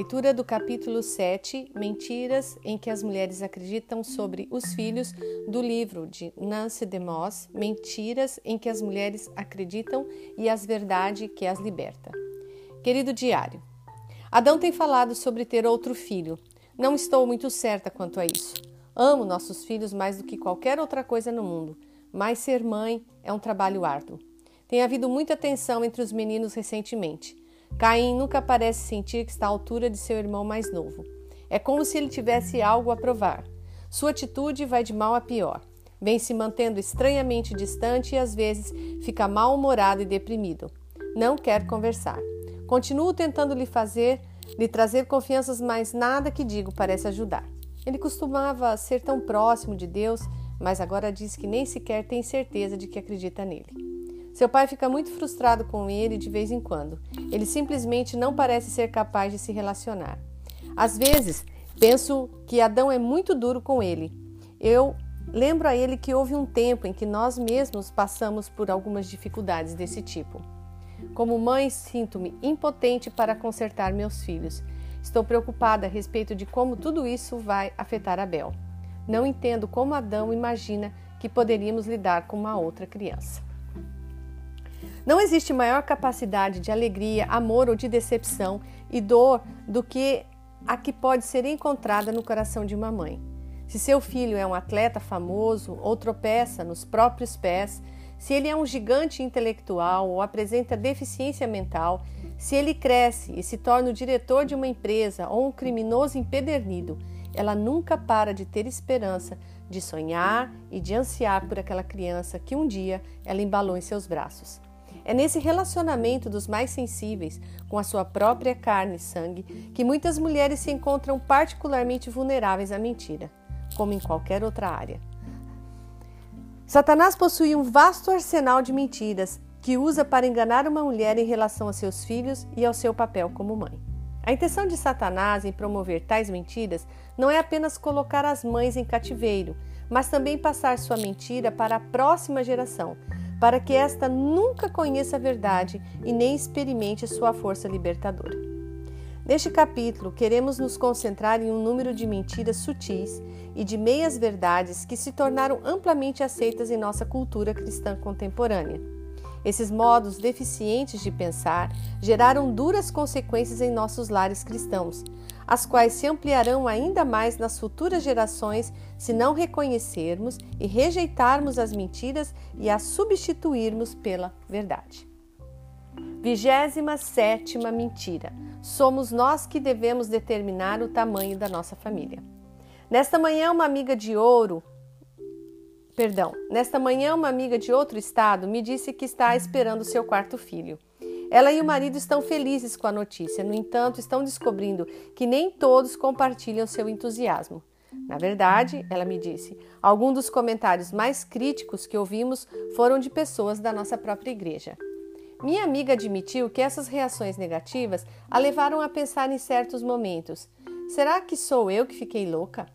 Leitura do capítulo 7, Mentiras em que as mulheres acreditam sobre os filhos, do livro de Nancy DeMoss, Mentiras em que as mulheres acreditam e as verdades que as liberta. Querido diário, Adão tem falado sobre ter outro filho. Não estou muito certa quanto a isso. Amo nossos filhos mais do que qualquer outra coisa no mundo, mas ser mãe é um trabalho árduo. Tem havido muita tensão entre os meninos recentemente. Caim nunca parece sentir que está à altura de seu irmão mais novo. É como se ele tivesse algo a provar. Sua atitude vai de mal a pior. Vem se mantendo estranhamente distante e às vezes fica mal-humorado e deprimido. Não quer conversar. Continuo tentando lhe fazer, lhe trazer confianças, mas nada que digo parece ajudar. Ele costumava ser tão próximo de Deus, mas agora diz que nem sequer tem certeza de que acredita nele. Seu pai fica muito frustrado com ele de vez em quando. Ele simplesmente não parece ser capaz de se relacionar. Às vezes, penso que Adão é muito duro com ele. Eu lembro a ele que houve um tempo em que nós mesmos passamos por algumas dificuldades desse tipo. Como mãe, sinto-me impotente para consertar meus filhos. Estou preocupada a respeito de como tudo isso vai afetar Abel. Não entendo como Adão imagina que poderíamos lidar com uma outra criança. Não existe maior capacidade de alegria, amor ou de decepção e dor do que a que pode ser encontrada no coração de uma mãe. Se seu filho é um atleta famoso ou tropeça nos próprios pés, se ele é um gigante intelectual ou apresenta deficiência mental, se ele cresce e se torna o diretor de uma empresa ou um criminoso empedernido, ela nunca para de ter esperança, de sonhar e de ansiar por aquela criança que um dia ela embalou em seus braços. É nesse relacionamento dos mais sensíveis com a sua própria carne e sangue que muitas mulheres se encontram particularmente vulneráveis à mentira, como em qualquer outra área. Satanás possui um vasto arsenal de mentiras que usa para enganar uma mulher em relação a seus filhos e ao seu papel como mãe. A intenção de Satanás em promover tais mentiras não é apenas colocar as mães em cativeiro, mas também passar sua mentira para a próxima geração, para que esta nunca conheça a verdade e nem experimente sua força libertadora. Neste capítulo, queremos nos concentrar em um número de mentiras sutis e de meias verdades que se tornaram amplamente aceitas em nossa cultura cristã contemporânea. Esses modos deficientes de pensar geraram duras consequências em nossos lares cristãos, as quais se ampliarão ainda mais nas futuras gerações se não reconhecermos e rejeitarmos as mentiras e as substituirmos pela verdade. Vigésima sétima mentira. Somos nós que devemos determinar o tamanho da nossa família. Nesta manhã, uma amiga de ouro, perdão, nesta manhã, uma amiga de outro estado me disse que está esperando seu quarto filho. Ela e o marido estão felizes com a notícia, no entanto, estão descobrindo que nem todos compartilham seu entusiasmo. Na verdade, ela me disse, alguns dos comentários mais críticos que ouvimos foram de pessoas da nossa própria igreja. Minha amiga admitiu que essas reações negativas a levaram a pensar em certos momentos: será que sou eu que fiquei louca?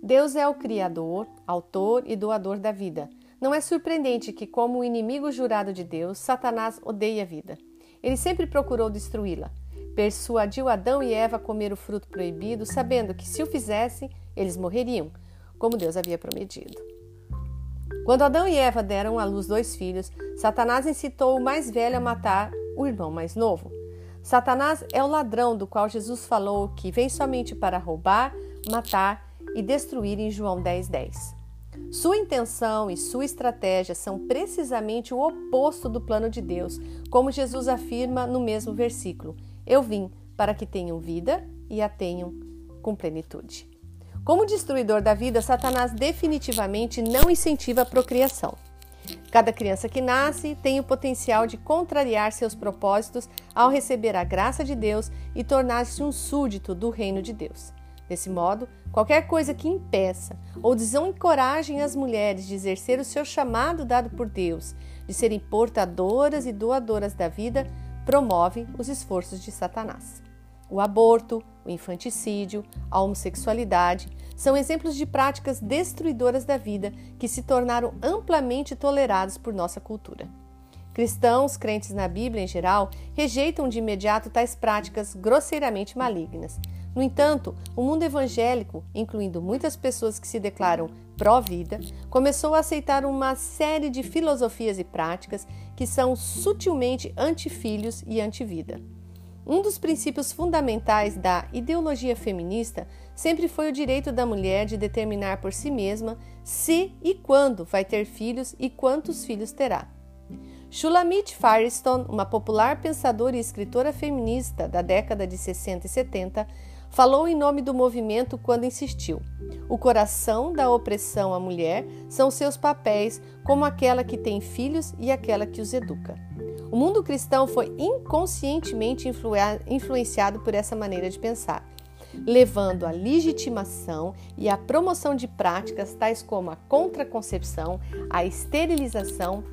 Deus é o Criador, autor e doador da vida. Não é surpreendente que, como o inimigo jurado de Deus, Satanás odeie a vida. Ele sempre procurou destruí-la. Persuadiu Adão e Eva a comer o fruto proibido, sabendo que se o fizessem, eles morreriam, como Deus havia prometido. Quando Adão e Eva deram à luz dois filhos, Satanás incitou o mais velho a matar o irmão mais novo. Satanás é o ladrão do qual Jesus falou que vem somente para roubar, matar e destruir em João 10:10. 10. Sua intenção e sua estratégia são precisamente o oposto do plano de Deus, como Jesus afirma no mesmo versículo: Eu vim para que tenham vida e a tenham com plenitude. Como destruidor da vida, Satanás definitivamente não incentiva a procriação. Cada criança que nasce tem o potencial de contrariar seus propósitos ao receber a graça de Deus e tornar-se um súdito do reino de Deus. Desse modo, qualquer coisa que impeça ou desencorajem as mulheres de exercer o seu chamado dado por Deus, de serem portadoras e doadoras da vida, promove os esforços de Satanás. O aborto, o infanticídio, a homossexualidade são exemplos de práticas destruidoras da vida que se tornaram amplamente toleradas por nossa cultura. Cristãos, crentes na Bíblia em geral, rejeitam de imediato tais práticas grosseiramente malignas. No entanto, o mundo evangélico, incluindo muitas pessoas que se declaram pró-vida, começou a aceitar uma série de filosofias e práticas que são sutilmente anti-filhos e anti-vida. Um dos princípios fundamentais da ideologia feminista sempre foi o direito da mulher de determinar por si mesma se e quando vai ter filhos e quantos filhos terá. Shulamit Firestone, uma popular pensadora e escritora feminista da década de 60 e 70, falou em nome do movimento quando insistiu: o coração da opressão à mulher são seus papéis, como aquela que tem filhos e aquela que os educa. O mundo cristão foi inconscientemente influenciado por essa maneira de pensar, levando à legitimação e à promoção de práticas tais como a contraconcepção, a esterilização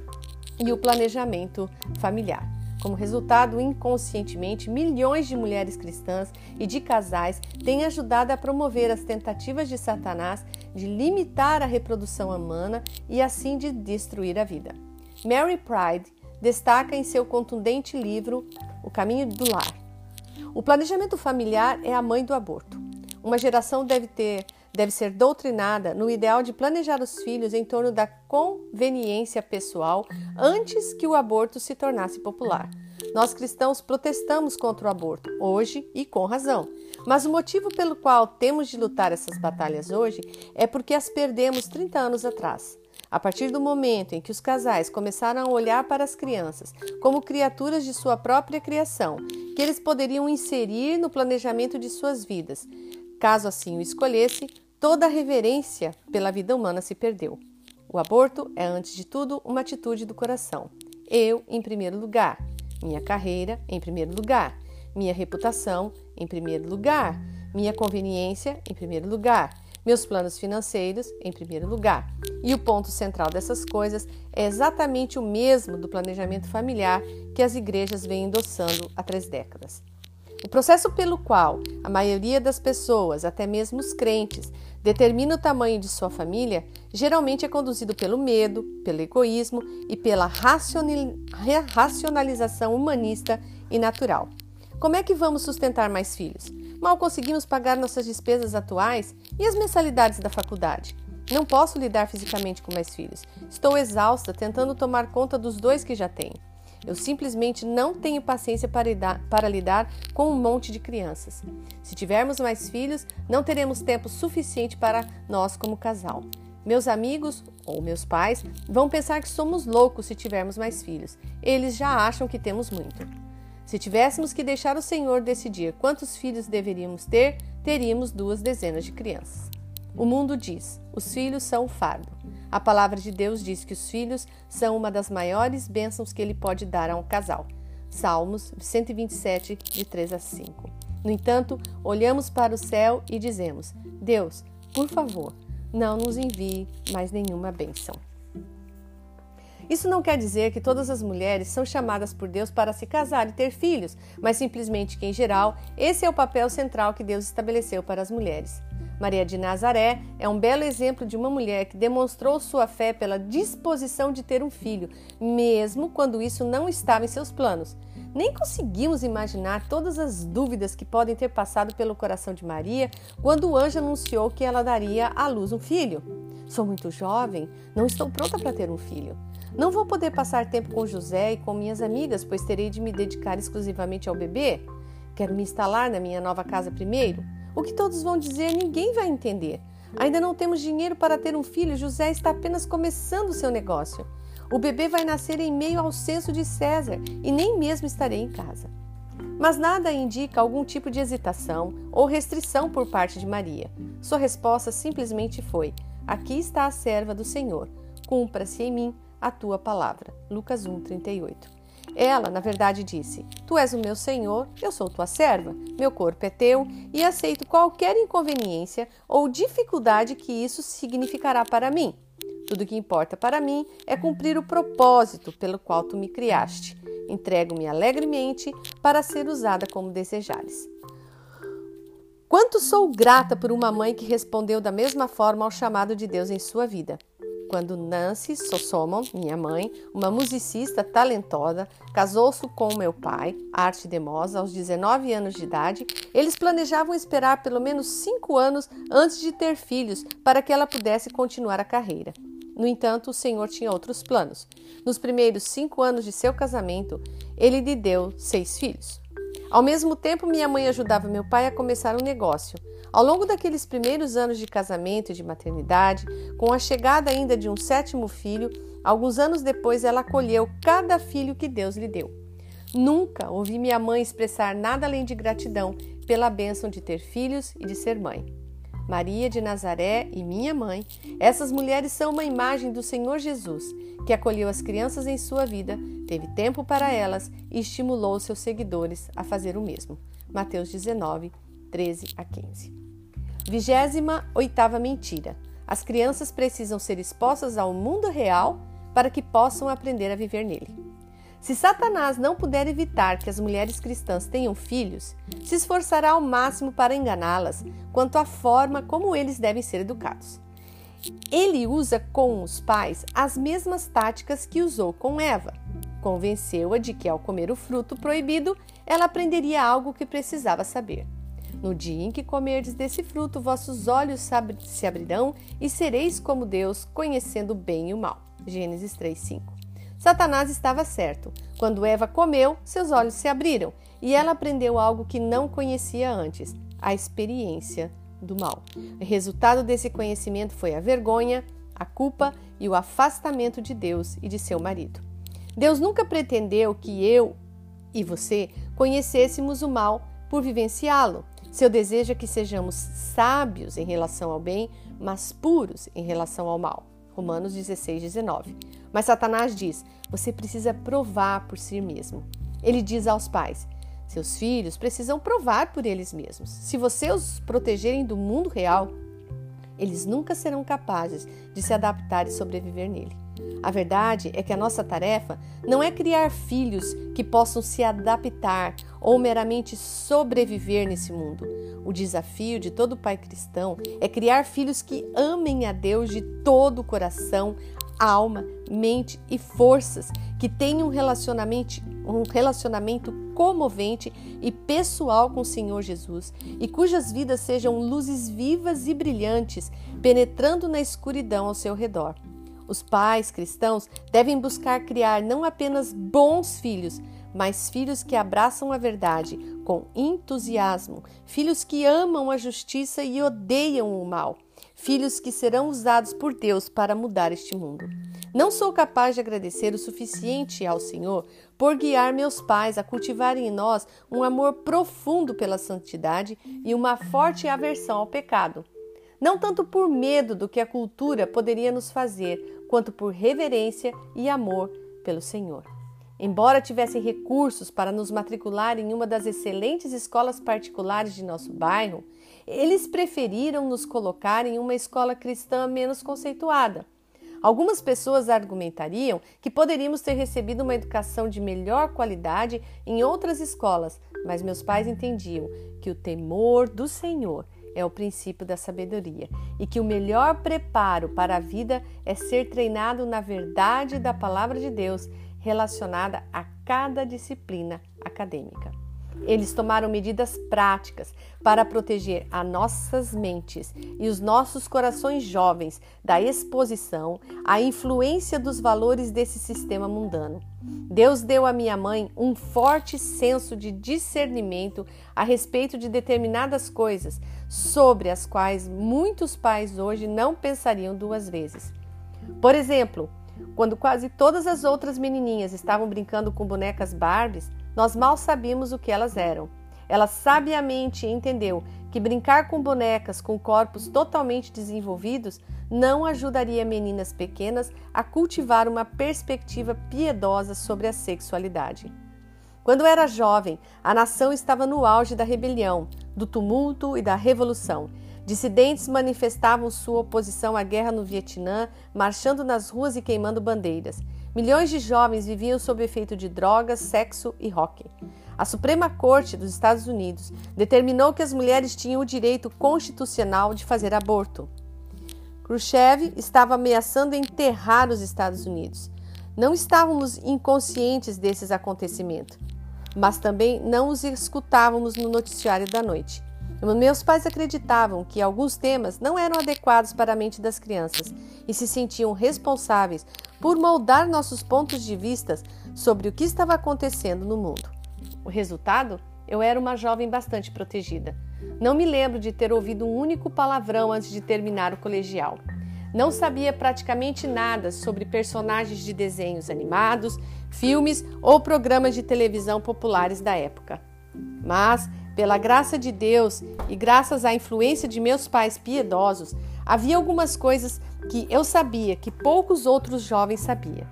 e o planejamento familiar. Como resultado, inconscientemente, milhões de mulheres cristãs e de casais têm ajudado a promover as tentativas de Satanás de limitar a reprodução humana e assim de destruir a vida. Mary Pride destaca em seu contundente livro O Caminho do Lar. O planejamento familiar é a mãe do aborto. Uma geração deve ter deve ser doutrinada no ideal de planejar os filhos em torno da conveniência pessoal antes que o aborto se tornasse popular. Nós cristãos protestamos contra o aborto, hoje e com razão. Mas o motivo pelo qual temos de lutar essas batalhas hoje é porque as perdemos 30 anos atrás. A partir do momento em que os casais começaram a olhar para as crianças como criaturas de sua própria criação, que eles poderiam inserir no planejamento de suas vidas, caso assim o escolhesse, toda a reverência pela vida humana se perdeu. O aborto é, antes de tudo, uma atitude do coração. Eu, em primeiro lugar. Minha carreira, em primeiro lugar. Minha reputação, em primeiro lugar. Minha conveniência, em primeiro lugar meus planos financeiros em primeiro lugar. E o ponto central dessas coisas é exatamente o mesmo do planejamento familiar que as igrejas vêm endossando há três décadas. O processo pelo qual a maioria das pessoas, até mesmo os crentes, determina o tamanho de sua família, geralmente é conduzido pelo medo, pelo egoísmo e pela racionalização humanista e natural. Como é que vamos sustentar mais filhos? Mal conseguimos pagar nossas despesas atuais e as mensalidades da faculdade. Não posso lidar fisicamente com mais filhos. Estou exausta tentando tomar conta dos dois que já tenho. Eu simplesmente não tenho paciência para lidar, para lidar, com um monte de crianças. Se tivermos mais filhos, não teremos tempo suficiente para nós como casal. Meus amigos ou meus pais vão pensar que somos loucos se tivermos mais filhos. Eles já acham que temos muito. Se tivéssemos que deixar o Senhor decidir quantos filhos deveríamos ter, teríamos duas dezenas de crianças. O mundo diz: os filhos são o fardo. A palavra de Deus diz que os filhos são uma das maiores bênçãos que ele pode dar a um casal. Salmos 127, de 3 a 5. No entanto, olhamos para o céu e dizemos: Deus, por favor, não nos envie mais nenhuma bênção. Isso não quer dizer que todas as mulheres são chamadas por Deus para se casar e ter filhos, mas simplesmente que, em geral, esse é o papel central que Deus estabeleceu para as mulheres. Maria de Nazaré é um belo exemplo de uma mulher que demonstrou sua fé pela disposição de ter um filho, mesmo quando isso não estava em seus planos. Nem conseguimos imaginar todas as dúvidas que podem ter passado pelo coração de Maria quando o anjo anunciou que ela daria à luz um filho. Sou muito jovem, não estou pronta para ter um filho. Não vou poder passar tempo com José e com minhas amigas, pois terei de me dedicar exclusivamente ao bebê. Quero me instalar na minha nova casa primeiro. O que todos vão dizer, ninguém vai entender. Ainda não temos dinheiro para ter um filho, José está apenas começando o seu negócio. O bebê vai nascer em meio ao censo de César e nem mesmo estarei em casa. Mas nada indica algum tipo de hesitação ou restrição por parte de Maria. Sua resposta simplesmente foi: Aqui está a serva do Senhor. Cumpra-se em mim a tua palavra. Lucas 1, 38. Ela, na verdade, disse: Tu és o meu senhor, eu sou tua serva, meu corpo é teu e aceito qualquer inconveniência ou dificuldade que isso significará para mim. Tudo que importa para mim é cumprir o propósito pelo qual tu me criaste. Entrego-me alegremente para ser usada como desejares. Quanto sou grata por uma mãe que respondeu da mesma forma ao chamado de Deus em sua vida. Quando Nancy Sossomon, minha mãe, uma musicista talentosa, casou-se com meu pai, Arte Demosa, aos 19 anos de idade, eles planejavam esperar pelo menos cinco anos antes de ter filhos para que ela pudesse continuar a carreira. No entanto, o Senhor tinha outros planos. Nos primeiros cinco anos de seu casamento, ele lhe deu seis filhos. Ao mesmo tempo, minha mãe ajudava meu pai a começar um negócio. Ao longo daqueles primeiros anos de casamento e de maternidade, com a chegada ainda de um sétimo filho, alguns anos depois ela acolheu cada filho que Deus lhe deu. Nunca ouvi minha mãe expressar nada além de gratidão pela bênção de ter filhos e de ser mãe. Maria de Nazaré e minha mãe, essas mulheres são uma imagem do Senhor Jesus, que acolheu as crianças em sua vida, teve tempo para elas e estimulou seus seguidores a fazer o mesmo. Mateus 19, 13 a 15. Vigésima oitava mentira. As crianças precisam ser expostas ao mundo real para que possam aprender a viver nele. Se Satanás não puder evitar que as mulheres cristãs tenham filhos, se esforçará ao máximo para enganá-las quanto à forma como eles devem ser educados. Ele usa com os pais as mesmas táticas que usou com Eva. Convenceu-a de que, ao comer o fruto proibido, ela aprenderia algo que precisava saber. No dia em que comerdes desse fruto, vossos olhos se abrirão e sereis como Deus, conhecendo o bem e o mal. Gênesis 3:5. Satanás estava certo. Quando Eva comeu, seus olhos se abriram e ela aprendeu algo que não conhecia antes: a experiência do mal. O resultado desse conhecimento foi a vergonha, a culpa e o afastamento de Deus e de seu marido. Deus nunca pretendeu que eu e você conhecêssemos o mal por vivenciá-lo. Seu desejo é que sejamos sábios em relação ao bem, mas puros em relação ao mal. Romanos 16, 19. Mas Satanás diz: você precisa provar por si mesmo. Ele diz aos pais: seus filhos precisam provar por eles mesmos. Se você os protegerem do mundo real, eles nunca serão capazes de se adaptar e sobreviver nele. A verdade é que a nossa tarefa não é criar filhos que possam se adaptar ou meramente sobreviver nesse mundo. O desafio de todo pai cristão é criar filhos que amem a Deus de todo o coração, alma, mente e forças, que tenham um relacionamento, um relacionamento comovente e pessoal com o Senhor Jesus e cujas vidas sejam luzes vivas e brilhantes, penetrando na escuridão ao seu redor. Os pais cristãos devem buscar criar não apenas bons filhos, mas filhos que abraçam a verdade com entusiasmo, filhos que amam a justiça e odeiam o mal filhos que serão usados por Deus para mudar este mundo. Não sou capaz de agradecer o suficiente ao Senhor por guiar meus pais a cultivarem em nós um amor profundo pela santidade e uma forte aversão ao pecado. Não tanto por medo do que a cultura poderia nos fazer, quanto por reverência e amor pelo Senhor. Embora tivessem recursos para nos matricular em uma das excelentes escolas particulares de nosso bairro, eles preferiram nos colocar em uma escola cristã menos conceituada. Algumas pessoas argumentariam que poderíamos ter recebido uma educação de melhor qualidade em outras escolas, mas meus pais entendiam que o temor do Senhor é o princípio da sabedoria e que o melhor preparo para a vida é ser treinado na verdade da palavra de Deus relacionada a cada disciplina acadêmica. Eles tomaram medidas práticas para proteger as nossas mentes e os nossos corações jovens da exposição à influência dos valores desse sistema mundano. Deus deu à minha mãe um forte senso de discernimento a respeito de determinadas coisas sobre as quais muitos pais hoje não pensariam duas vezes. Por exemplo, quando quase todas as outras menininhas estavam brincando com bonecas Barbies, nós mal sabíamos o que elas eram. Ela sabiamente entendeu que brincar com bonecas com corpos totalmente desenvolvidos não ajudaria meninas pequenas a cultivar uma perspectiva piedosa sobre a sexualidade. Quando era jovem, a nação estava no auge da rebelião, do tumulto e da revolução. Dissidentes manifestavam sua oposição à guerra no Vietnã, marchando nas ruas e queimando bandeiras. Milhões de jovens viviam sob efeito de drogas, sexo e rock. A Suprema Corte dos Estados Unidos determinou que as mulheres tinham o direito constitucional de fazer aborto. Khrushchev estava ameaçando enterrar os Estados Unidos. Não estávamos inconscientes desses acontecimentos, mas também não os escutávamos no noticiário da noite. Meus pais acreditavam que alguns temas não eram adequados para a mente das crianças e se sentiam responsáveis por moldar nossos pontos de vista sobre o que estava acontecendo no mundo. O resultado? Eu era uma jovem bastante protegida. Não me lembro de ter ouvido um único palavrão antes de terminar o colegial. Não sabia praticamente nada sobre personagens de desenhos animados, filmes ou programas de televisão populares da época. Mas pela graça de Deus e graças à influência de meus pais piedosos, havia algumas coisas que eu sabia que poucos outros jovens sabiam.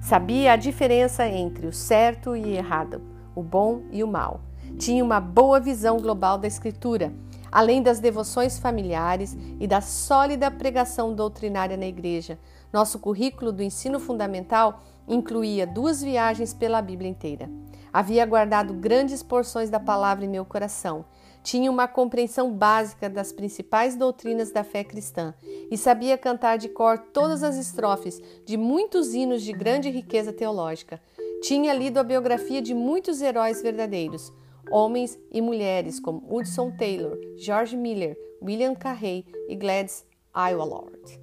Sabia a diferença entre o certo e errado, o bom e o mal. Tinha uma boa visão global da Escritura, além das devoções familiares e da sólida pregação doutrinária na igreja. Nosso currículo do ensino fundamental incluía duas viagens pela Bíblia inteira. Havia guardado grandes porções da palavra em meu coração. Tinha uma compreensão básica das principais doutrinas da fé cristã e sabia cantar de cor todas as estrofes de muitos hinos de grande riqueza teológica. Tinha lido a biografia de muitos heróis verdadeiros, homens e mulheres como Hudson Taylor, George Miller, William Carey e Gladys Aylward.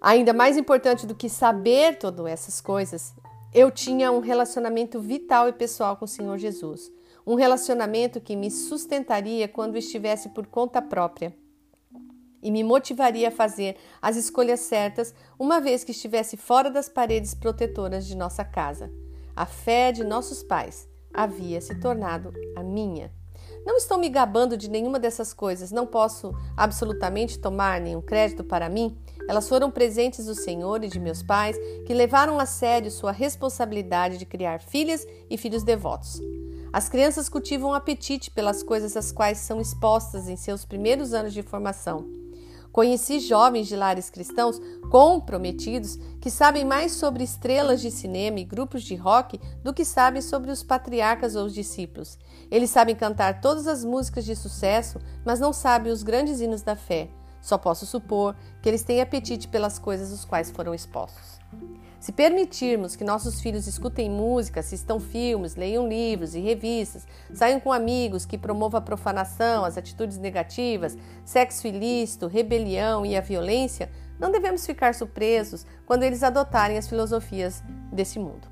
Ainda mais importante do que saber todas essas coisas eu tinha um relacionamento vital e pessoal com o Senhor Jesus. Um relacionamento que me sustentaria quando estivesse por conta própria e me motivaria a fazer as escolhas certas uma vez que estivesse fora das paredes protetoras de nossa casa. A fé de nossos pais havia se tornado a minha. Não estou me gabando de nenhuma dessas coisas, não posso absolutamente tomar nenhum crédito para mim. Elas foram presentes do Senhor e de meus pais, que levaram a sério sua responsabilidade de criar filhas e filhos devotos. As crianças cultivam apetite pelas coisas às quais são expostas em seus primeiros anos de formação. Conheci jovens de lares cristãos comprometidos que sabem mais sobre estrelas de cinema e grupos de rock do que sabem sobre os patriarcas ou os discípulos. Eles sabem cantar todas as músicas de sucesso, mas não sabem os grandes hinos da fé. Só posso supor que eles têm apetite pelas coisas às quais foram expostos. Se permitirmos que nossos filhos escutem música, assistam filmes, leiam livros e revistas, saiam com amigos que promovam a profanação, as atitudes negativas, sexo ilícito, rebelião e a violência, não devemos ficar surpresos quando eles adotarem as filosofias desse mundo.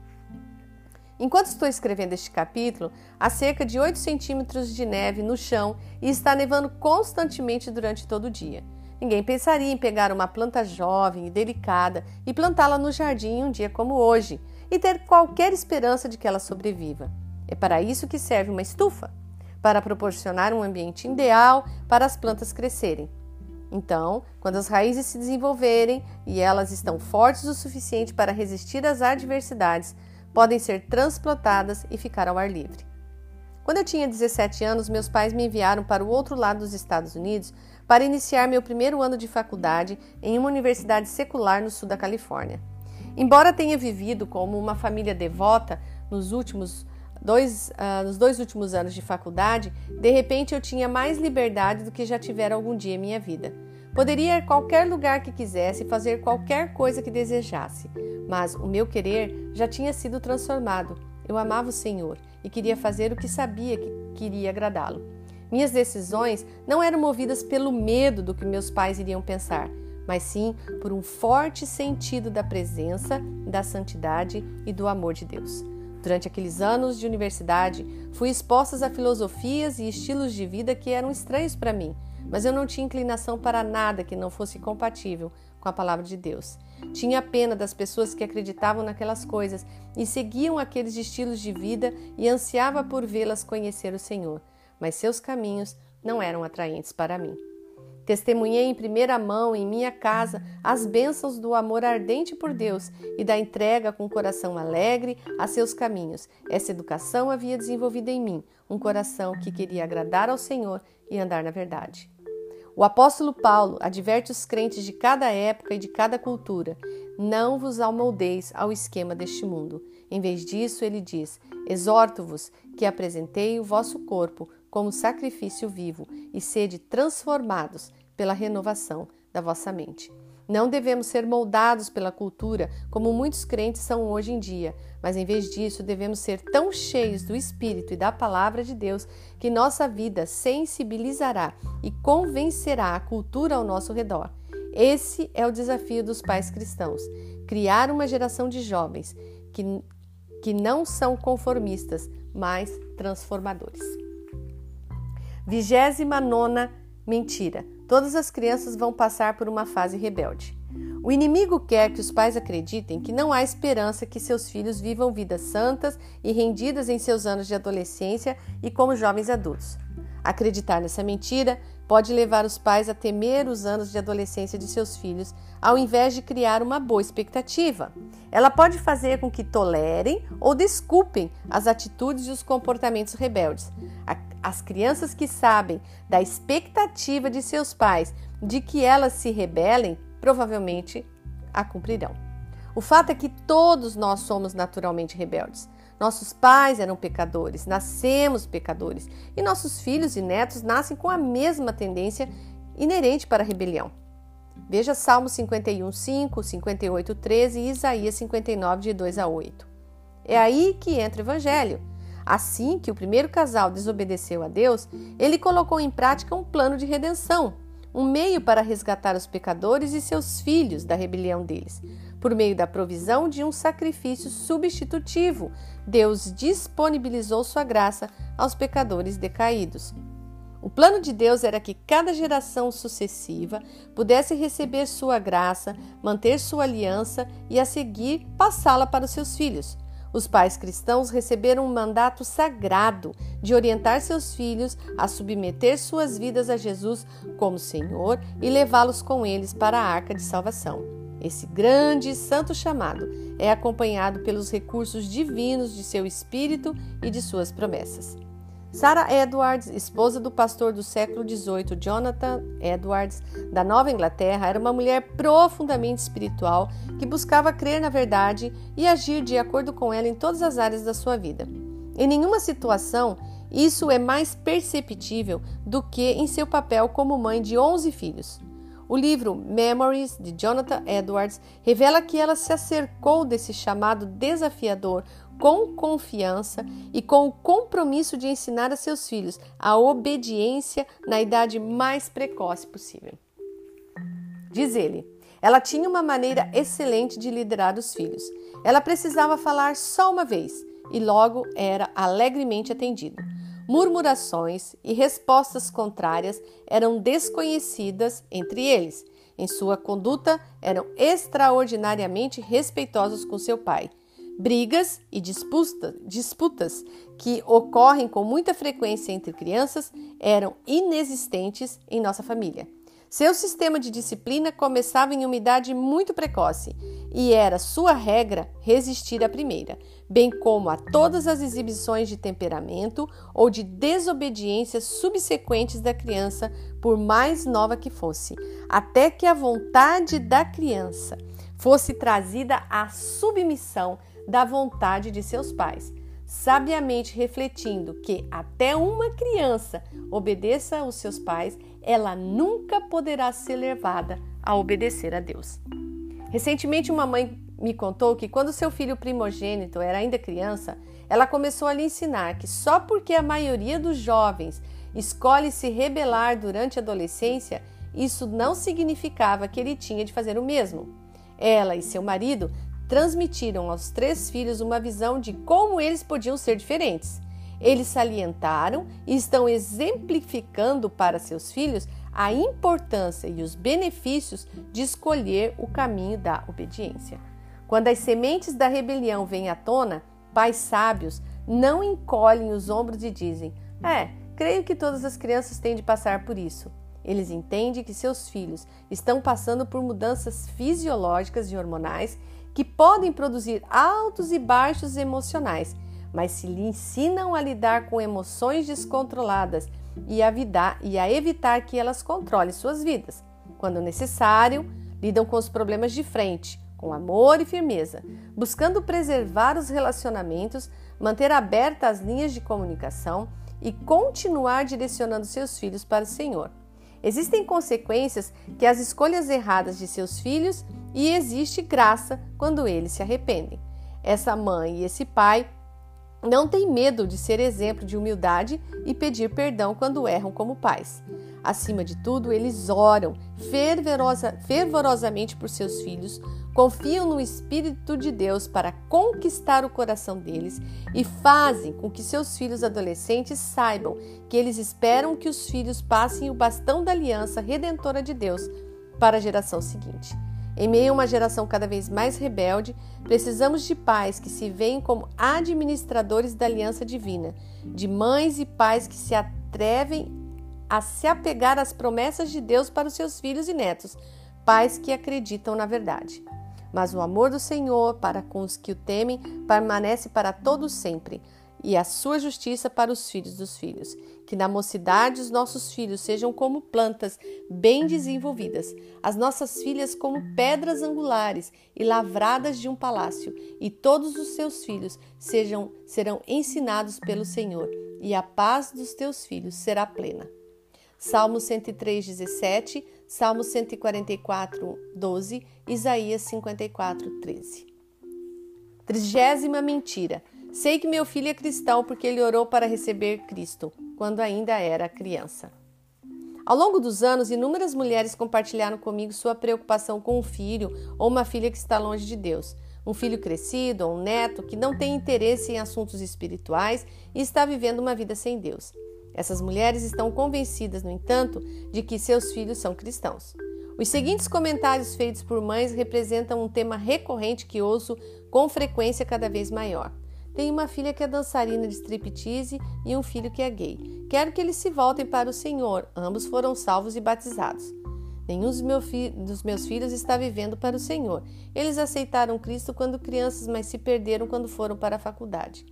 Enquanto estou escrevendo este capítulo, há cerca de 8 centímetros de neve no chão e está nevando constantemente durante todo o dia. Ninguém pensaria em pegar uma planta jovem e delicada e plantá-la no jardim um dia como hoje e ter qualquer esperança de que ela sobreviva. É para isso que serve uma estufa para proporcionar um ambiente ideal para as plantas crescerem. Então, quando as raízes se desenvolverem e elas estão fortes o suficiente para resistir às adversidades, podem ser transplantadas e ficar ao ar livre. Quando eu tinha 17 anos, meus pais me enviaram para o outro lado dos Estados Unidos para iniciar meu primeiro ano de faculdade em uma universidade secular no sul da Califórnia. Embora tenha vivido como uma família devota nos últimos dois, uh, nos dois últimos anos de faculdade, de repente eu tinha mais liberdade do que já tivera algum dia em minha vida. Poderia ir a qualquer lugar que quisesse, fazer qualquer coisa que desejasse, mas o meu querer já tinha sido transformado. Eu amava o Senhor e queria fazer o que sabia que queria agradá-lo. Minhas decisões não eram movidas pelo medo do que meus pais iriam pensar, mas sim por um forte sentido da presença, da santidade e do amor de Deus. Durante aqueles anos de universidade, fui exposta a filosofias e estilos de vida que eram estranhos para mim, mas eu não tinha inclinação para nada que não fosse compatível com a palavra de Deus. Tinha pena das pessoas que acreditavam naquelas coisas e seguiam aqueles estilos de vida e ansiava por vê-las conhecer o Senhor, mas seus caminhos não eram atraentes para mim. Testemunhei em primeira mão em minha casa as bênçãos do amor ardente por Deus e da entrega com coração alegre a seus caminhos. Essa educação havia desenvolvido em mim um coração que queria agradar ao Senhor e andar na verdade. O apóstolo Paulo adverte os crentes de cada época e de cada cultura: não vos amoldeis ao esquema deste mundo. Em vez disso, ele diz: exorto-vos que apresentei o vosso corpo como sacrifício vivo e sede transformados pela renovação da vossa mente. Não devemos ser moldados pela cultura como muitos crentes são hoje em dia, mas em vez disso, devemos ser tão cheios do Espírito e da palavra de Deus que nossa vida sensibilizará e convencerá a cultura ao nosso redor. Esse é o desafio dos pais cristãos: criar uma geração de jovens que, que não são conformistas, mas transformadores. Vigésima nona mentira. Todas as crianças vão passar por uma fase rebelde. O inimigo quer que os pais acreditem que não há esperança que seus filhos vivam vidas santas e rendidas em seus anos de adolescência e como jovens adultos. Acreditar nessa mentira pode levar os pais a temer os anos de adolescência de seus filhos, ao invés de criar uma boa expectativa. Ela pode fazer com que tolerem ou desculpem as atitudes e os comportamentos rebeldes. As crianças que sabem da expectativa de seus pais de que elas se rebelem, provavelmente a cumprirão. O fato é que todos nós somos naturalmente rebeldes. Nossos pais eram pecadores, nascemos pecadores, e nossos filhos e netos nascem com a mesma tendência inerente para a rebelião. Veja Salmo 51, 5, 58, 13 e Isaías 59, de 2 a 8. É aí que entra o Evangelho. Assim que o primeiro casal desobedeceu a Deus, ele colocou em prática um plano de redenção, um meio para resgatar os pecadores e seus filhos da rebelião deles. Por meio da provisão de um sacrifício substitutivo, Deus disponibilizou sua graça aos pecadores decaídos. O plano de Deus era que cada geração sucessiva pudesse receber sua graça, manter sua aliança e, a seguir, passá-la para os seus filhos. Os pais cristãos receberam um mandato sagrado de orientar seus filhos a submeter suas vidas a Jesus como Senhor e levá-los com eles para a arca de salvação. Esse grande e santo chamado é acompanhado pelos recursos divinos de seu espírito e de suas promessas. Sarah Edwards, esposa do pastor do século XVIII Jonathan Edwards, da Nova Inglaterra, era uma mulher profundamente espiritual que buscava crer na verdade e agir de acordo com ela em todas as áreas da sua vida. Em nenhuma situação isso é mais perceptível do que em seu papel como mãe de 11 filhos. O livro Memories, de Jonathan Edwards, revela que ela se acercou desse chamado desafiador com confiança e com o compromisso de ensinar a seus filhos a obediência na idade mais precoce possível. Diz ele, ela tinha uma maneira excelente de liderar os filhos. Ela precisava falar só uma vez e logo era alegremente atendido. Murmurações e respostas contrárias eram desconhecidas entre eles. Em sua conduta, eram extraordinariamente respeitosos com seu pai. Brigas e disputa, disputas que ocorrem com muita frequência entre crianças eram inexistentes em nossa família. Seu sistema de disciplina começava em uma idade muito precoce e era sua regra resistir à primeira, bem como a todas as exibições de temperamento ou de desobediência subsequentes da criança, por mais nova que fosse, até que a vontade da criança fosse trazida à submissão da vontade de seus pais sabiamente refletindo que até uma criança obedeça aos seus pais, ela nunca poderá ser levada a obedecer a Deus. Recentemente, uma mãe me contou que quando seu filho primogênito era ainda criança, ela começou a lhe ensinar que só porque a maioria dos jovens escolhe se rebelar durante a adolescência, isso não significava que ele tinha de fazer o mesmo. Ela e seu marido transmitiram aos três filhos uma visão de como eles podiam ser diferentes. Eles salientaram e estão exemplificando para seus filhos a importância e os benefícios de escolher o caminho da obediência. Quando as sementes da rebelião vêm à tona, pais sábios não encolhem os ombros e dizem: É, creio que todas as crianças têm de passar por isso. Eles entendem que seus filhos estão passando por mudanças fisiológicas e hormonais que podem produzir altos e baixos emocionais, mas se lhe ensinam a lidar com emoções descontroladas e a, e a evitar que elas controlem suas vidas. Quando necessário, lidam com os problemas de frente, com amor e firmeza, buscando preservar os relacionamentos, manter abertas as linhas de comunicação e continuar direcionando seus filhos para o Senhor. Existem consequências que as escolhas erradas de seus filhos e existe graça quando eles se arrependem. Essa mãe e esse pai não têm medo de ser exemplo de humildade e pedir perdão quando erram como pais. Acima de tudo, eles oram fervorosa, fervorosamente por seus filhos, confiam no Espírito de Deus para conquistar o coração deles e fazem com que seus filhos adolescentes saibam que eles esperam que os filhos passem o bastão da aliança redentora de Deus para a geração seguinte. Em meio a uma geração cada vez mais rebelde, precisamos de pais que se veem como administradores da aliança divina, de mães e pais que se atrevem a se apegar às promessas de Deus para os seus filhos e netos, pais que acreditam na verdade. Mas o amor do Senhor para com os que o temem permanece para todos sempre, e a sua justiça para os filhos dos filhos. Que na mocidade os nossos filhos sejam como plantas bem desenvolvidas, as nossas filhas como pedras angulares e lavradas de um palácio, e todos os seus filhos sejam serão ensinados pelo Senhor, e a paz dos teus filhos será plena. Salmo 103, 17, Salmo 144, 12, Isaías 54, 13. Trigésima mentira. Sei que meu filho é cristão porque ele orou para receber Cristo, quando ainda era criança. Ao longo dos anos, inúmeras mulheres compartilharam comigo sua preocupação com um filho ou uma filha que está longe de Deus. Um filho crescido ou um neto que não tem interesse em assuntos espirituais e está vivendo uma vida sem Deus. Essas mulheres estão convencidas, no entanto, de que seus filhos são cristãos. Os seguintes comentários feitos por mães representam um tema recorrente que ouço com frequência cada vez maior. Tenho uma filha que é dançarina de striptease e um filho que é gay. Quero que eles se voltem para o Senhor. Ambos foram salvos e batizados. Nenhum dos, meu fi dos meus filhos está vivendo para o Senhor. Eles aceitaram Cristo quando crianças, mas se perderam quando foram para a faculdade.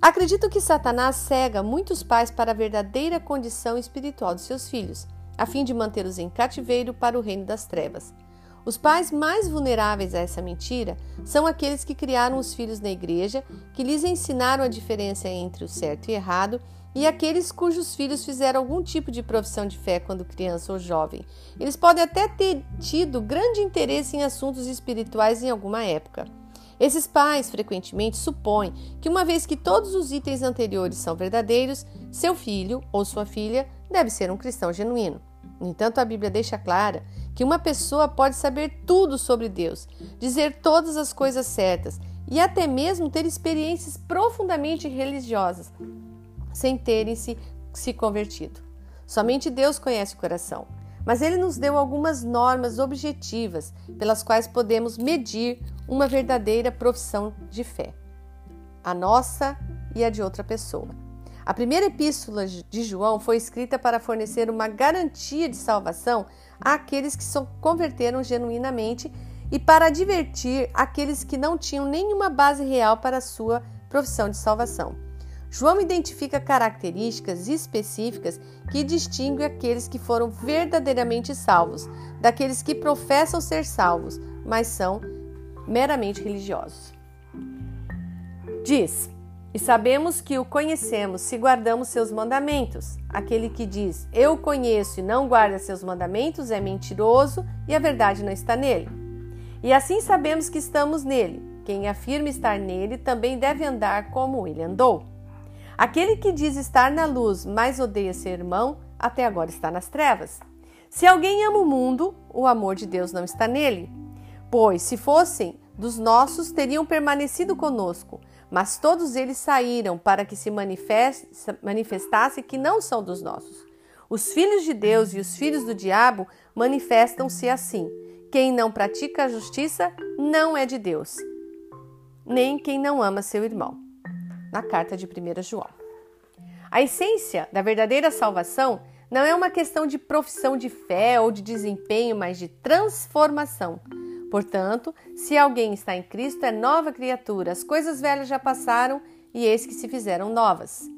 Acredito que Satanás cega muitos pais para a verdadeira condição espiritual de seus filhos, a fim de mantê-los em cativeiro para o reino das trevas. Os pais mais vulneráveis a essa mentira são aqueles que criaram os filhos na igreja, que lhes ensinaram a diferença entre o certo e errado, e aqueles cujos filhos fizeram algum tipo de profissão de fé quando criança ou jovem. Eles podem até ter tido grande interesse em assuntos espirituais em alguma época. Esses pais frequentemente supõem que, uma vez que todos os itens anteriores são verdadeiros, seu filho ou sua filha deve ser um cristão genuíno. No entanto, a Bíblia deixa clara que uma pessoa pode saber tudo sobre Deus, dizer todas as coisas certas e até mesmo ter experiências profundamente religiosas, sem terem se, se convertido. Somente Deus conhece o coração mas ele nos deu algumas normas objetivas pelas quais podemos medir uma verdadeira profissão de fé, a nossa e a de outra pessoa. A primeira epístola de João foi escrita para fornecer uma garantia de salvação àqueles que se converteram genuinamente e para advertir aqueles que não tinham nenhuma base real para a sua profissão de salvação. João identifica características específicas que distinguem aqueles que foram verdadeiramente salvos daqueles que professam ser salvos, mas são meramente religiosos. Diz: E sabemos que o conhecemos se guardamos seus mandamentos. Aquele que diz, Eu conheço e não guarda seus mandamentos é mentiroso e a verdade não está nele. E assim sabemos que estamos nele. Quem afirma estar nele também deve andar como ele andou. Aquele que diz estar na luz, mas odeia ser irmão, até agora está nas trevas. Se alguém ama o mundo, o amor de Deus não está nele. Pois, se fossem dos nossos, teriam permanecido conosco, mas todos eles saíram para que se manifestasse que não são dos nossos. Os filhos de Deus e os filhos do diabo manifestam-se assim. Quem não pratica a justiça não é de Deus, nem quem não ama seu irmão na carta de 1 João. A essência da verdadeira salvação não é uma questão de profissão de fé ou de desempenho, mas de transformação. Portanto, se alguém está em Cristo, é nova criatura, as coisas velhas já passaram e eis que se fizeram novas.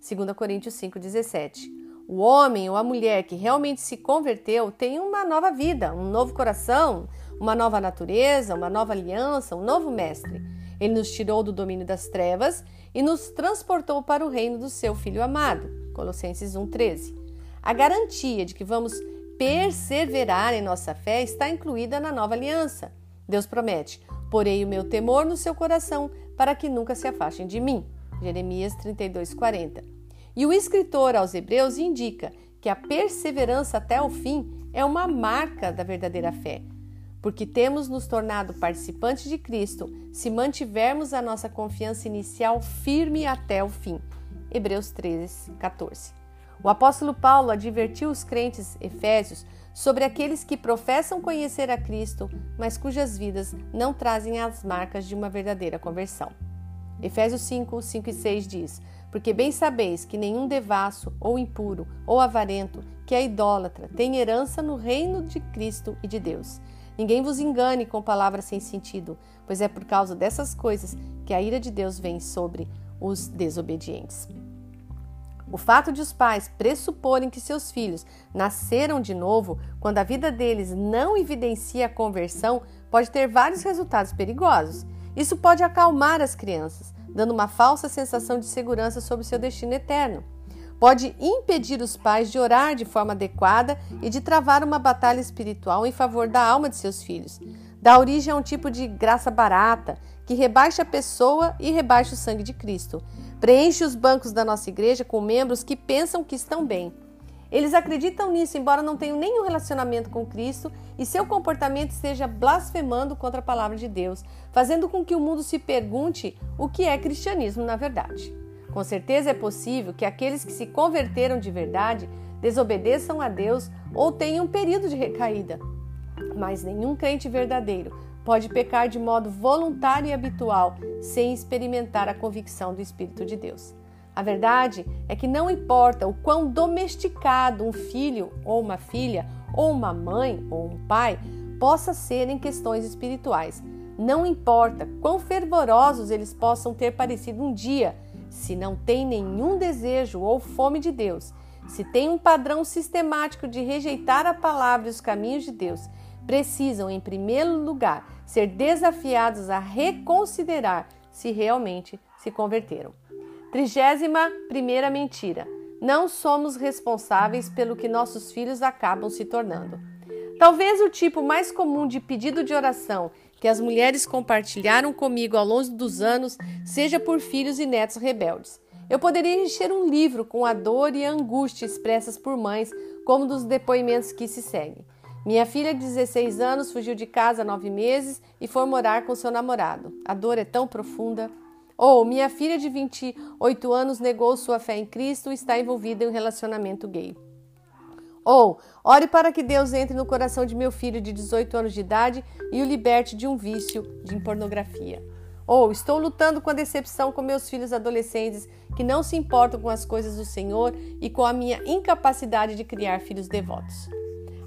2 Coríntios 5,17. O homem ou a mulher que realmente se converteu tem uma nova vida, um novo coração, uma nova natureza, uma nova aliança, um novo mestre. Ele nos tirou do domínio das trevas e nos transportou para o reino do seu Filho amado. Colossenses 1,13. a garantia de que vamos perseverar em nossa fé está incluída na nova aliança. Deus promete: Porei o meu temor no seu coração para que nunca se afastem de mim. Jeremias 32:40. E o escritor aos Hebreus indica que a perseverança até o fim é uma marca da verdadeira fé, porque temos nos tornado participantes de Cristo se mantivermos a nossa confiança inicial firme até o fim. Hebreus 13, 14. O apóstolo Paulo advertiu os crentes efésios sobre aqueles que professam conhecer a Cristo, mas cujas vidas não trazem as marcas de uma verdadeira conversão. Efésios 5, 5 e 6 diz: Porque bem sabeis que nenhum devasso, ou impuro, ou avarento, que é idólatra, tem herança no reino de Cristo e de Deus. Ninguém vos engane com palavras sem sentido, pois é por causa dessas coisas que a ira de Deus vem sobre os desobedientes. O fato de os pais pressuporem que seus filhos nasceram de novo, quando a vida deles não evidencia a conversão, pode ter vários resultados perigosos. Isso pode acalmar as crianças, dando uma falsa sensação de segurança sobre seu destino eterno. Pode impedir os pais de orar de forma adequada e de travar uma batalha espiritual em favor da alma de seus filhos. Dá origem a um tipo de graça barata que rebaixa a pessoa e rebaixa o sangue de Cristo. Preenche os bancos da nossa igreja com membros que pensam que estão bem. Eles acreditam nisso, embora não tenham nenhum relacionamento com Cristo e seu comportamento esteja blasfemando contra a palavra de Deus, fazendo com que o mundo se pergunte o que é cristianismo na verdade. Com certeza é possível que aqueles que se converteram de verdade desobedeçam a Deus ou tenham um período de recaída. Mas nenhum crente verdadeiro pode pecar de modo voluntário e habitual sem experimentar a convicção do Espírito de Deus. A verdade é que não importa o quão domesticado um filho ou uma filha, ou uma mãe ou um pai possa ser em questões espirituais. Não importa quão fervorosos eles possam ter parecido um dia, se não tem nenhum desejo ou fome de Deus, se tem um padrão sistemático de rejeitar a palavra e os caminhos de Deus, precisam, em primeiro lugar, ser desafiados a reconsiderar se realmente se converteram. Trigésima primeira mentira. Não somos responsáveis pelo que nossos filhos acabam se tornando. Talvez o tipo mais comum de pedido de oração que as mulheres compartilharam comigo ao longo dos anos seja por filhos e netos rebeldes. Eu poderia encher um livro com a dor e a angústia expressas por mães, como dos depoimentos que se seguem. Minha filha de 16 anos fugiu de casa há nove meses e foi morar com seu namorado. A dor é tão profunda. Ou minha filha de 28 anos negou sua fé em Cristo e está envolvida em um relacionamento gay. Ou ore para que Deus entre no coração de meu filho de 18 anos de idade e o liberte de um vício de pornografia. Ou estou lutando com a decepção com meus filhos adolescentes que não se importam com as coisas do Senhor e com a minha incapacidade de criar filhos devotos.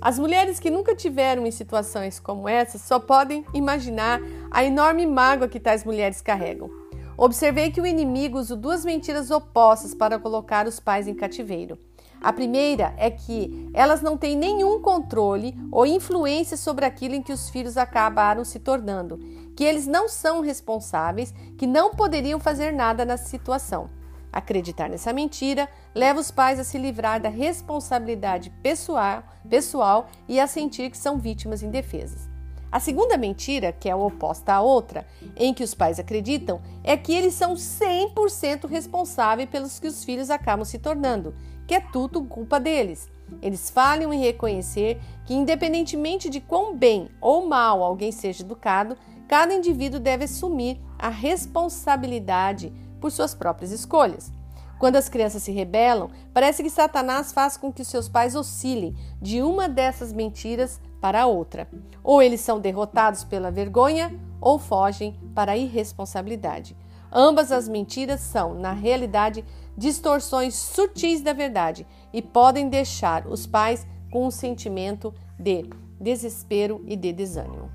As mulheres que nunca tiveram em situações como essa só podem imaginar a enorme mágoa que tais mulheres carregam. Observei que o inimigo usa duas mentiras opostas para colocar os pais em cativeiro. A primeira é que elas não têm nenhum controle ou influência sobre aquilo em que os filhos acabaram se tornando, que eles não são responsáveis, que não poderiam fazer nada na situação. Acreditar nessa mentira leva os pais a se livrar da responsabilidade pessoal, pessoal e a sentir que são vítimas indefesas. A segunda mentira, que é oposta à outra, em que os pais acreditam, é que eles são 100% responsáveis pelos que os filhos acabam se tornando, que é tudo culpa deles. Eles falham em reconhecer que, independentemente de quão bem ou mal alguém seja educado, cada indivíduo deve assumir a responsabilidade por suas próprias escolhas. Quando as crianças se rebelam, parece que Satanás faz com que seus pais oscilem de uma dessas mentiras para a outra. Ou eles são derrotados pela vergonha ou fogem para a irresponsabilidade. Ambas as mentiras são, na realidade, distorções sutis da verdade e podem deixar os pais com um sentimento de desespero e de desânimo.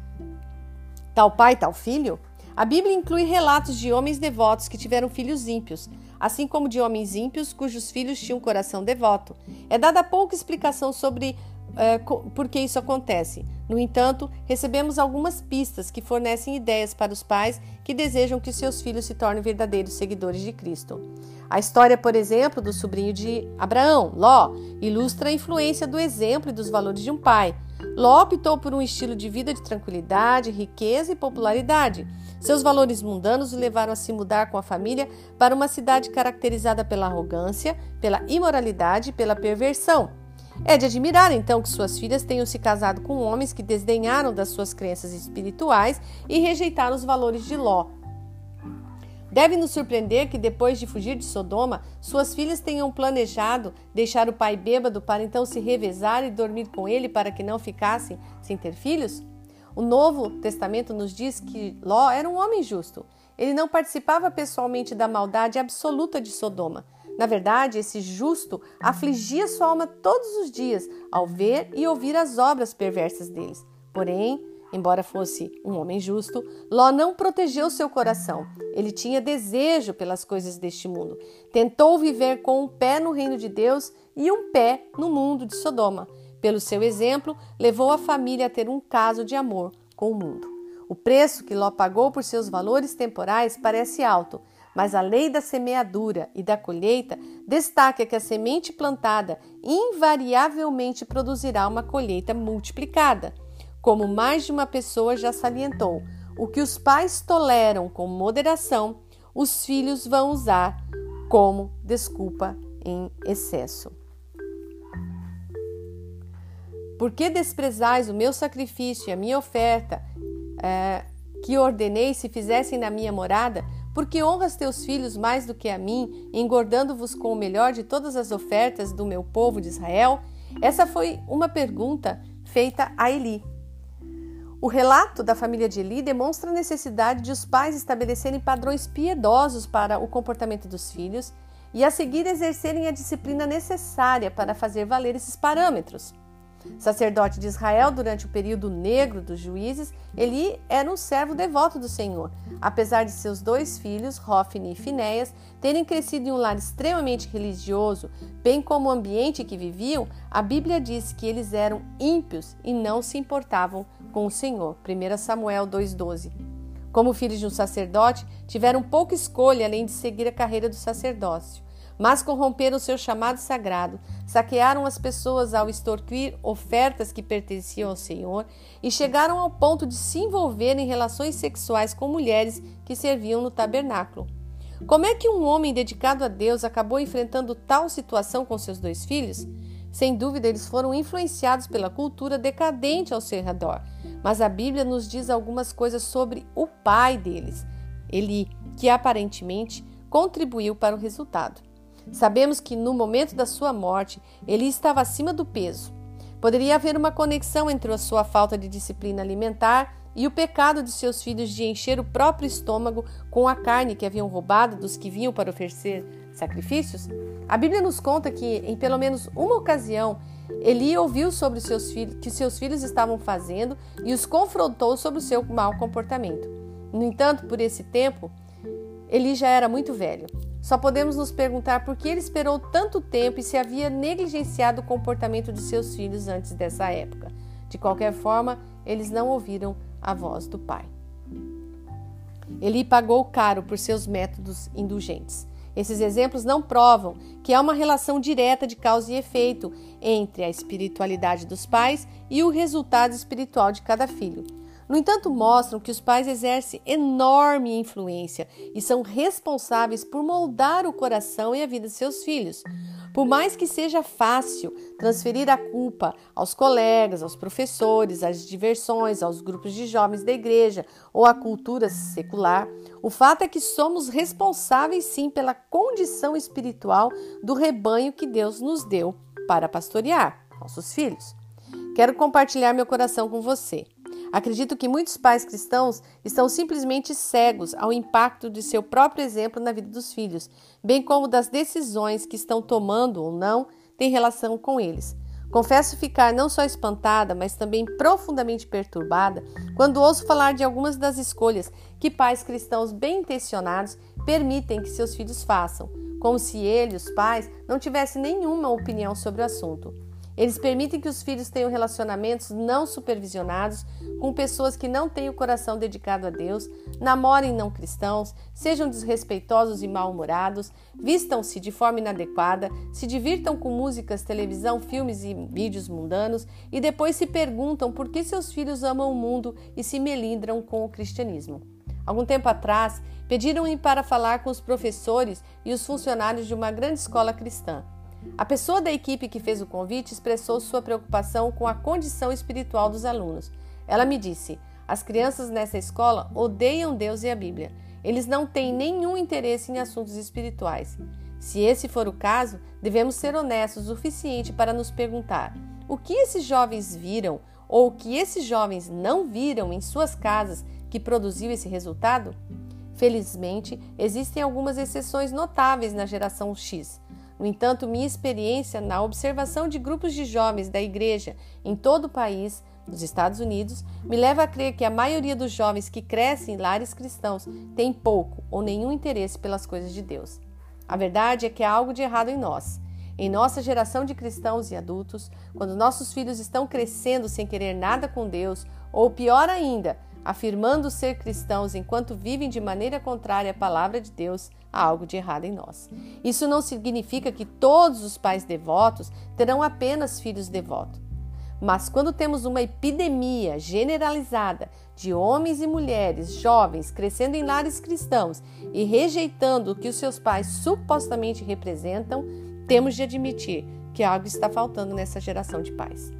Tal pai, tal filho? A Bíblia inclui relatos de homens devotos que tiveram filhos ímpios, assim como de homens ímpios cujos filhos tinham coração devoto. É dada pouca explicação sobre é, por que isso acontece. No entanto, recebemos algumas pistas que fornecem ideias para os pais que desejam que seus filhos se tornem verdadeiros seguidores de Cristo. A história, por exemplo, do sobrinho de Abraão, Ló, ilustra a influência do exemplo e dos valores de um pai. Ló optou por um estilo de vida de tranquilidade, riqueza e popularidade. Seus valores mundanos o levaram a se mudar com a família para uma cidade caracterizada pela arrogância, pela imoralidade e pela perversão. É de admirar, então, que suas filhas tenham se casado com homens que desdenharam das suas crenças espirituais e rejeitaram os valores de Ló. Deve nos surpreender que, depois de fugir de Sodoma, suas filhas tenham planejado deixar o pai bêbado para então se revezar e dormir com ele para que não ficassem sem ter filhos? O Novo Testamento nos diz que Ló era um homem justo. Ele não participava pessoalmente da maldade absoluta de Sodoma. Na verdade, esse justo afligia sua alma todos os dias ao ver e ouvir as obras perversas deles. Porém, Embora fosse um homem justo, Ló não protegeu seu coração. Ele tinha desejo pelas coisas deste mundo. Tentou viver com um pé no reino de Deus e um pé no mundo de Sodoma. Pelo seu exemplo, levou a família a ter um caso de amor com o mundo. O preço que Ló pagou por seus valores temporais parece alto, mas a lei da semeadura e da colheita destaca que a semente plantada invariavelmente produzirá uma colheita multiplicada. Como mais de uma pessoa já salientou, o que os pais toleram com moderação, os filhos vão usar como desculpa em excesso. Por que desprezais o meu sacrifício e a minha oferta é, que ordenei se fizessem na minha morada? Porque honras teus filhos mais do que a mim, engordando-vos com o melhor de todas as ofertas do meu povo de Israel? Essa foi uma pergunta feita a Eli. O relato da família de Eli demonstra a necessidade de os pais estabelecerem padrões piedosos para o comportamento dos filhos e a seguir exercerem a disciplina necessária para fazer valer esses parâmetros. Sacerdote de Israel durante o período negro dos juízes, Eli era um servo devoto do Senhor. Apesar de seus dois filhos, Hofni e Finéias, terem crescido em um lar extremamente religioso, bem como o ambiente que viviam, a Bíblia diz que eles eram ímpios e não se importavam com o Senhor. 1 Samuel 2,12. Como filhos de um sacerdote, tiveram pouca escolha além de seguir a carreira do sacerdócio mas corromperam seu chamado sagrado, saquearam as pessoas ao extorquir ofertas que pertenciam ao Senhor e chegaram ao ponto de se envolver em relações sexuais com mulheres que serviam no tabernáculo. Como é que um homem dedicado a Deus acabou enfrentando tal situação com seus dois filhos? Sem dúvida, eles foram influenciados pela cultura decadente ao seu redor, mas a Bíblia nos diz algumas coisas sobre o pai deles, Eli, que aparentemente contribuiu para o resultado. Sabemos que no momento da sua morte ele estava acima do peso. Poderia haver uma conexão entre a sua falta de disciplina alimentar e o pecado de seus filhos de encher o próprio estômago com a carne que haviam roubado dos que vinham para oferecer sacrifícios? A Bíblia nos conta que, em pelo menos uma ocasião, Eli ouviu sobre seus filhos, que seus filhos estavam fazendo e os confrontou sobre o seu mau comportamento. No entanto, por esse tempo, Eli já era muito velho. Só podemos nos perguntar por que ele esperou tanto tempo e se havia negligenciado o comportamento de seus filhos antes dessa época. De qualquer forma, eles não ouviram a voz do pai. Eli pagou caro por seus métodos indulgentes. Esses exemplos não provam que há uma relação direta de causa e efeito entre a espiritualidade dos pais e o resultado espiritual de cada filho. No entanto, mostram que os pais exercem enorme influência e são responsáveis por moldar o coração e a vida de seus filhos. Por mais que seja fácil transferir a culpa aos colegas, aos professores, às diversões, aos grupos de jovens da igreja ou à cultura secular, o fato é que somos responsáveis sim pela condição espiritual do rebanho que Deus nos deu para pastorear nossos filhos. Quero compartilhar meu coração com você. Acredito que muitos pais cristãos estão simplesmente cegos ao impacto de seu próprio exemplo na vida dos filhos, bem como das decisões que estão tomando ou não têm relação com eles. Confesso ficar não só espantada, mas também profundamente perturbada quando ouço falar de algumas das escolhas que pais cristãos bem intencionados permitem que seus filhos façam, como se eles, os pais, não tivessem nenhuma opinião sobre o assunto. Eles permitem que os filhos tenham relacionamentos não supervisionados com pessoas que não têm o coração dedicado a Deus, namorem não cristãos, sejam desrespeitosos e mal-humorados, vistam-se de forma inadequada, se divirtam com músicas, televisão, filmes e vídeos mundanos e depois se perguntam por que seus filhos amam o mundo e se melindram com o cristianismo. Algum tempo atrás, pediram-me para falar com os professores e os funcionários de uma grande escola cristã. A pessoa da equipe que fez o convite expressou sua preocupação com a condição espiritual dos alunos. Ela me disse: as crianças nessa escola odeiam Deus e a Bíblia. Eles não têm nenhum interesse em assuntos espirituais. Se esse for o caso, devemos ser honestos o suficiente para nos perguntar: o que esses jovens viram ou o que esses jovens não viram em suas casas que produziu esse resultado? Felizmente, existem algumas exceções notáveis na geração X. No entanto, minha experiência na observação de grupos de jovens da igreja em todo o país, nos Estados Unidos, me leva a crer que a maioria dos jovens que crescem em lares cristãos tem pouco ou nenhum interesse pelas coisas de Deus. A verdade é que há algo de errado em nós. Em nossa geração de cristãos e adultos, quando nossos filhos estão crescendo sem querer nada com Deus, ou pior ainda, afirmando ser cristãos enquanto vivem de maneira contrária à palavra de Deus, há algo de errado em nós. Isso não significa que todos os pais devotos terão apenas filhos devotos. Mas quando temos uma epidemia generalizada de homens e mulheres jovens crescendo em lares cristãos e rejeitando o que os seus pais supostamente representam, temos de admitir que algo está faltando nessa geração de pais.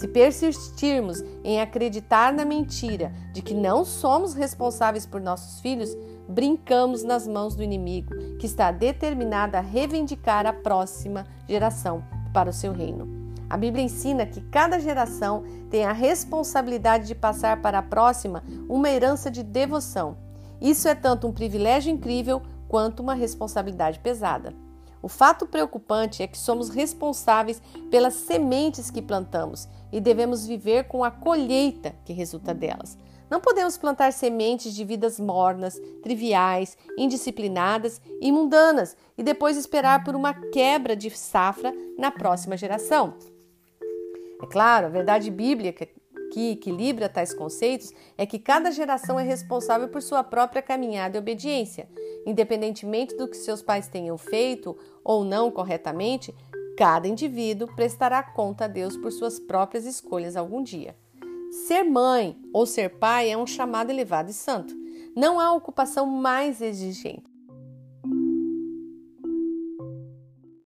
Se persistirmos em acreditar na mentira de que não somos responsáveis por nossos filhos, brincamos nas mãos do inimigo, que está determinado a reivindicar a próxima geração para o seu reino. A Bíblia ensina que cada geração tem a responsabilidade de passar para a próxima uma herança de devoção. Isso é tanto um privilégio incrível quanto uma responsabilidade pesada. O fato preocupante é que somos responsáveis pelas sementes que plantamos e devemos viver com a colheita que resulta delas. Não podemos plantar sementes de vidas mornas, triviais, indisciplinadas e mundanas e depois esperar por uma quebra de safra na próxima geração. É claro, a verdade bíblica que equilibra tais conceitos é que cada geração é responsável por sua própria caminhada e obediência. Independentemente do que seus pais tenham feito ou não corretamente, cada indivíduo prestará conta a Deus por suas próprias escolhas algum dia. Ser mãe ou ser pai é um chamado elevado e santo. Não há ocupação mais exigente.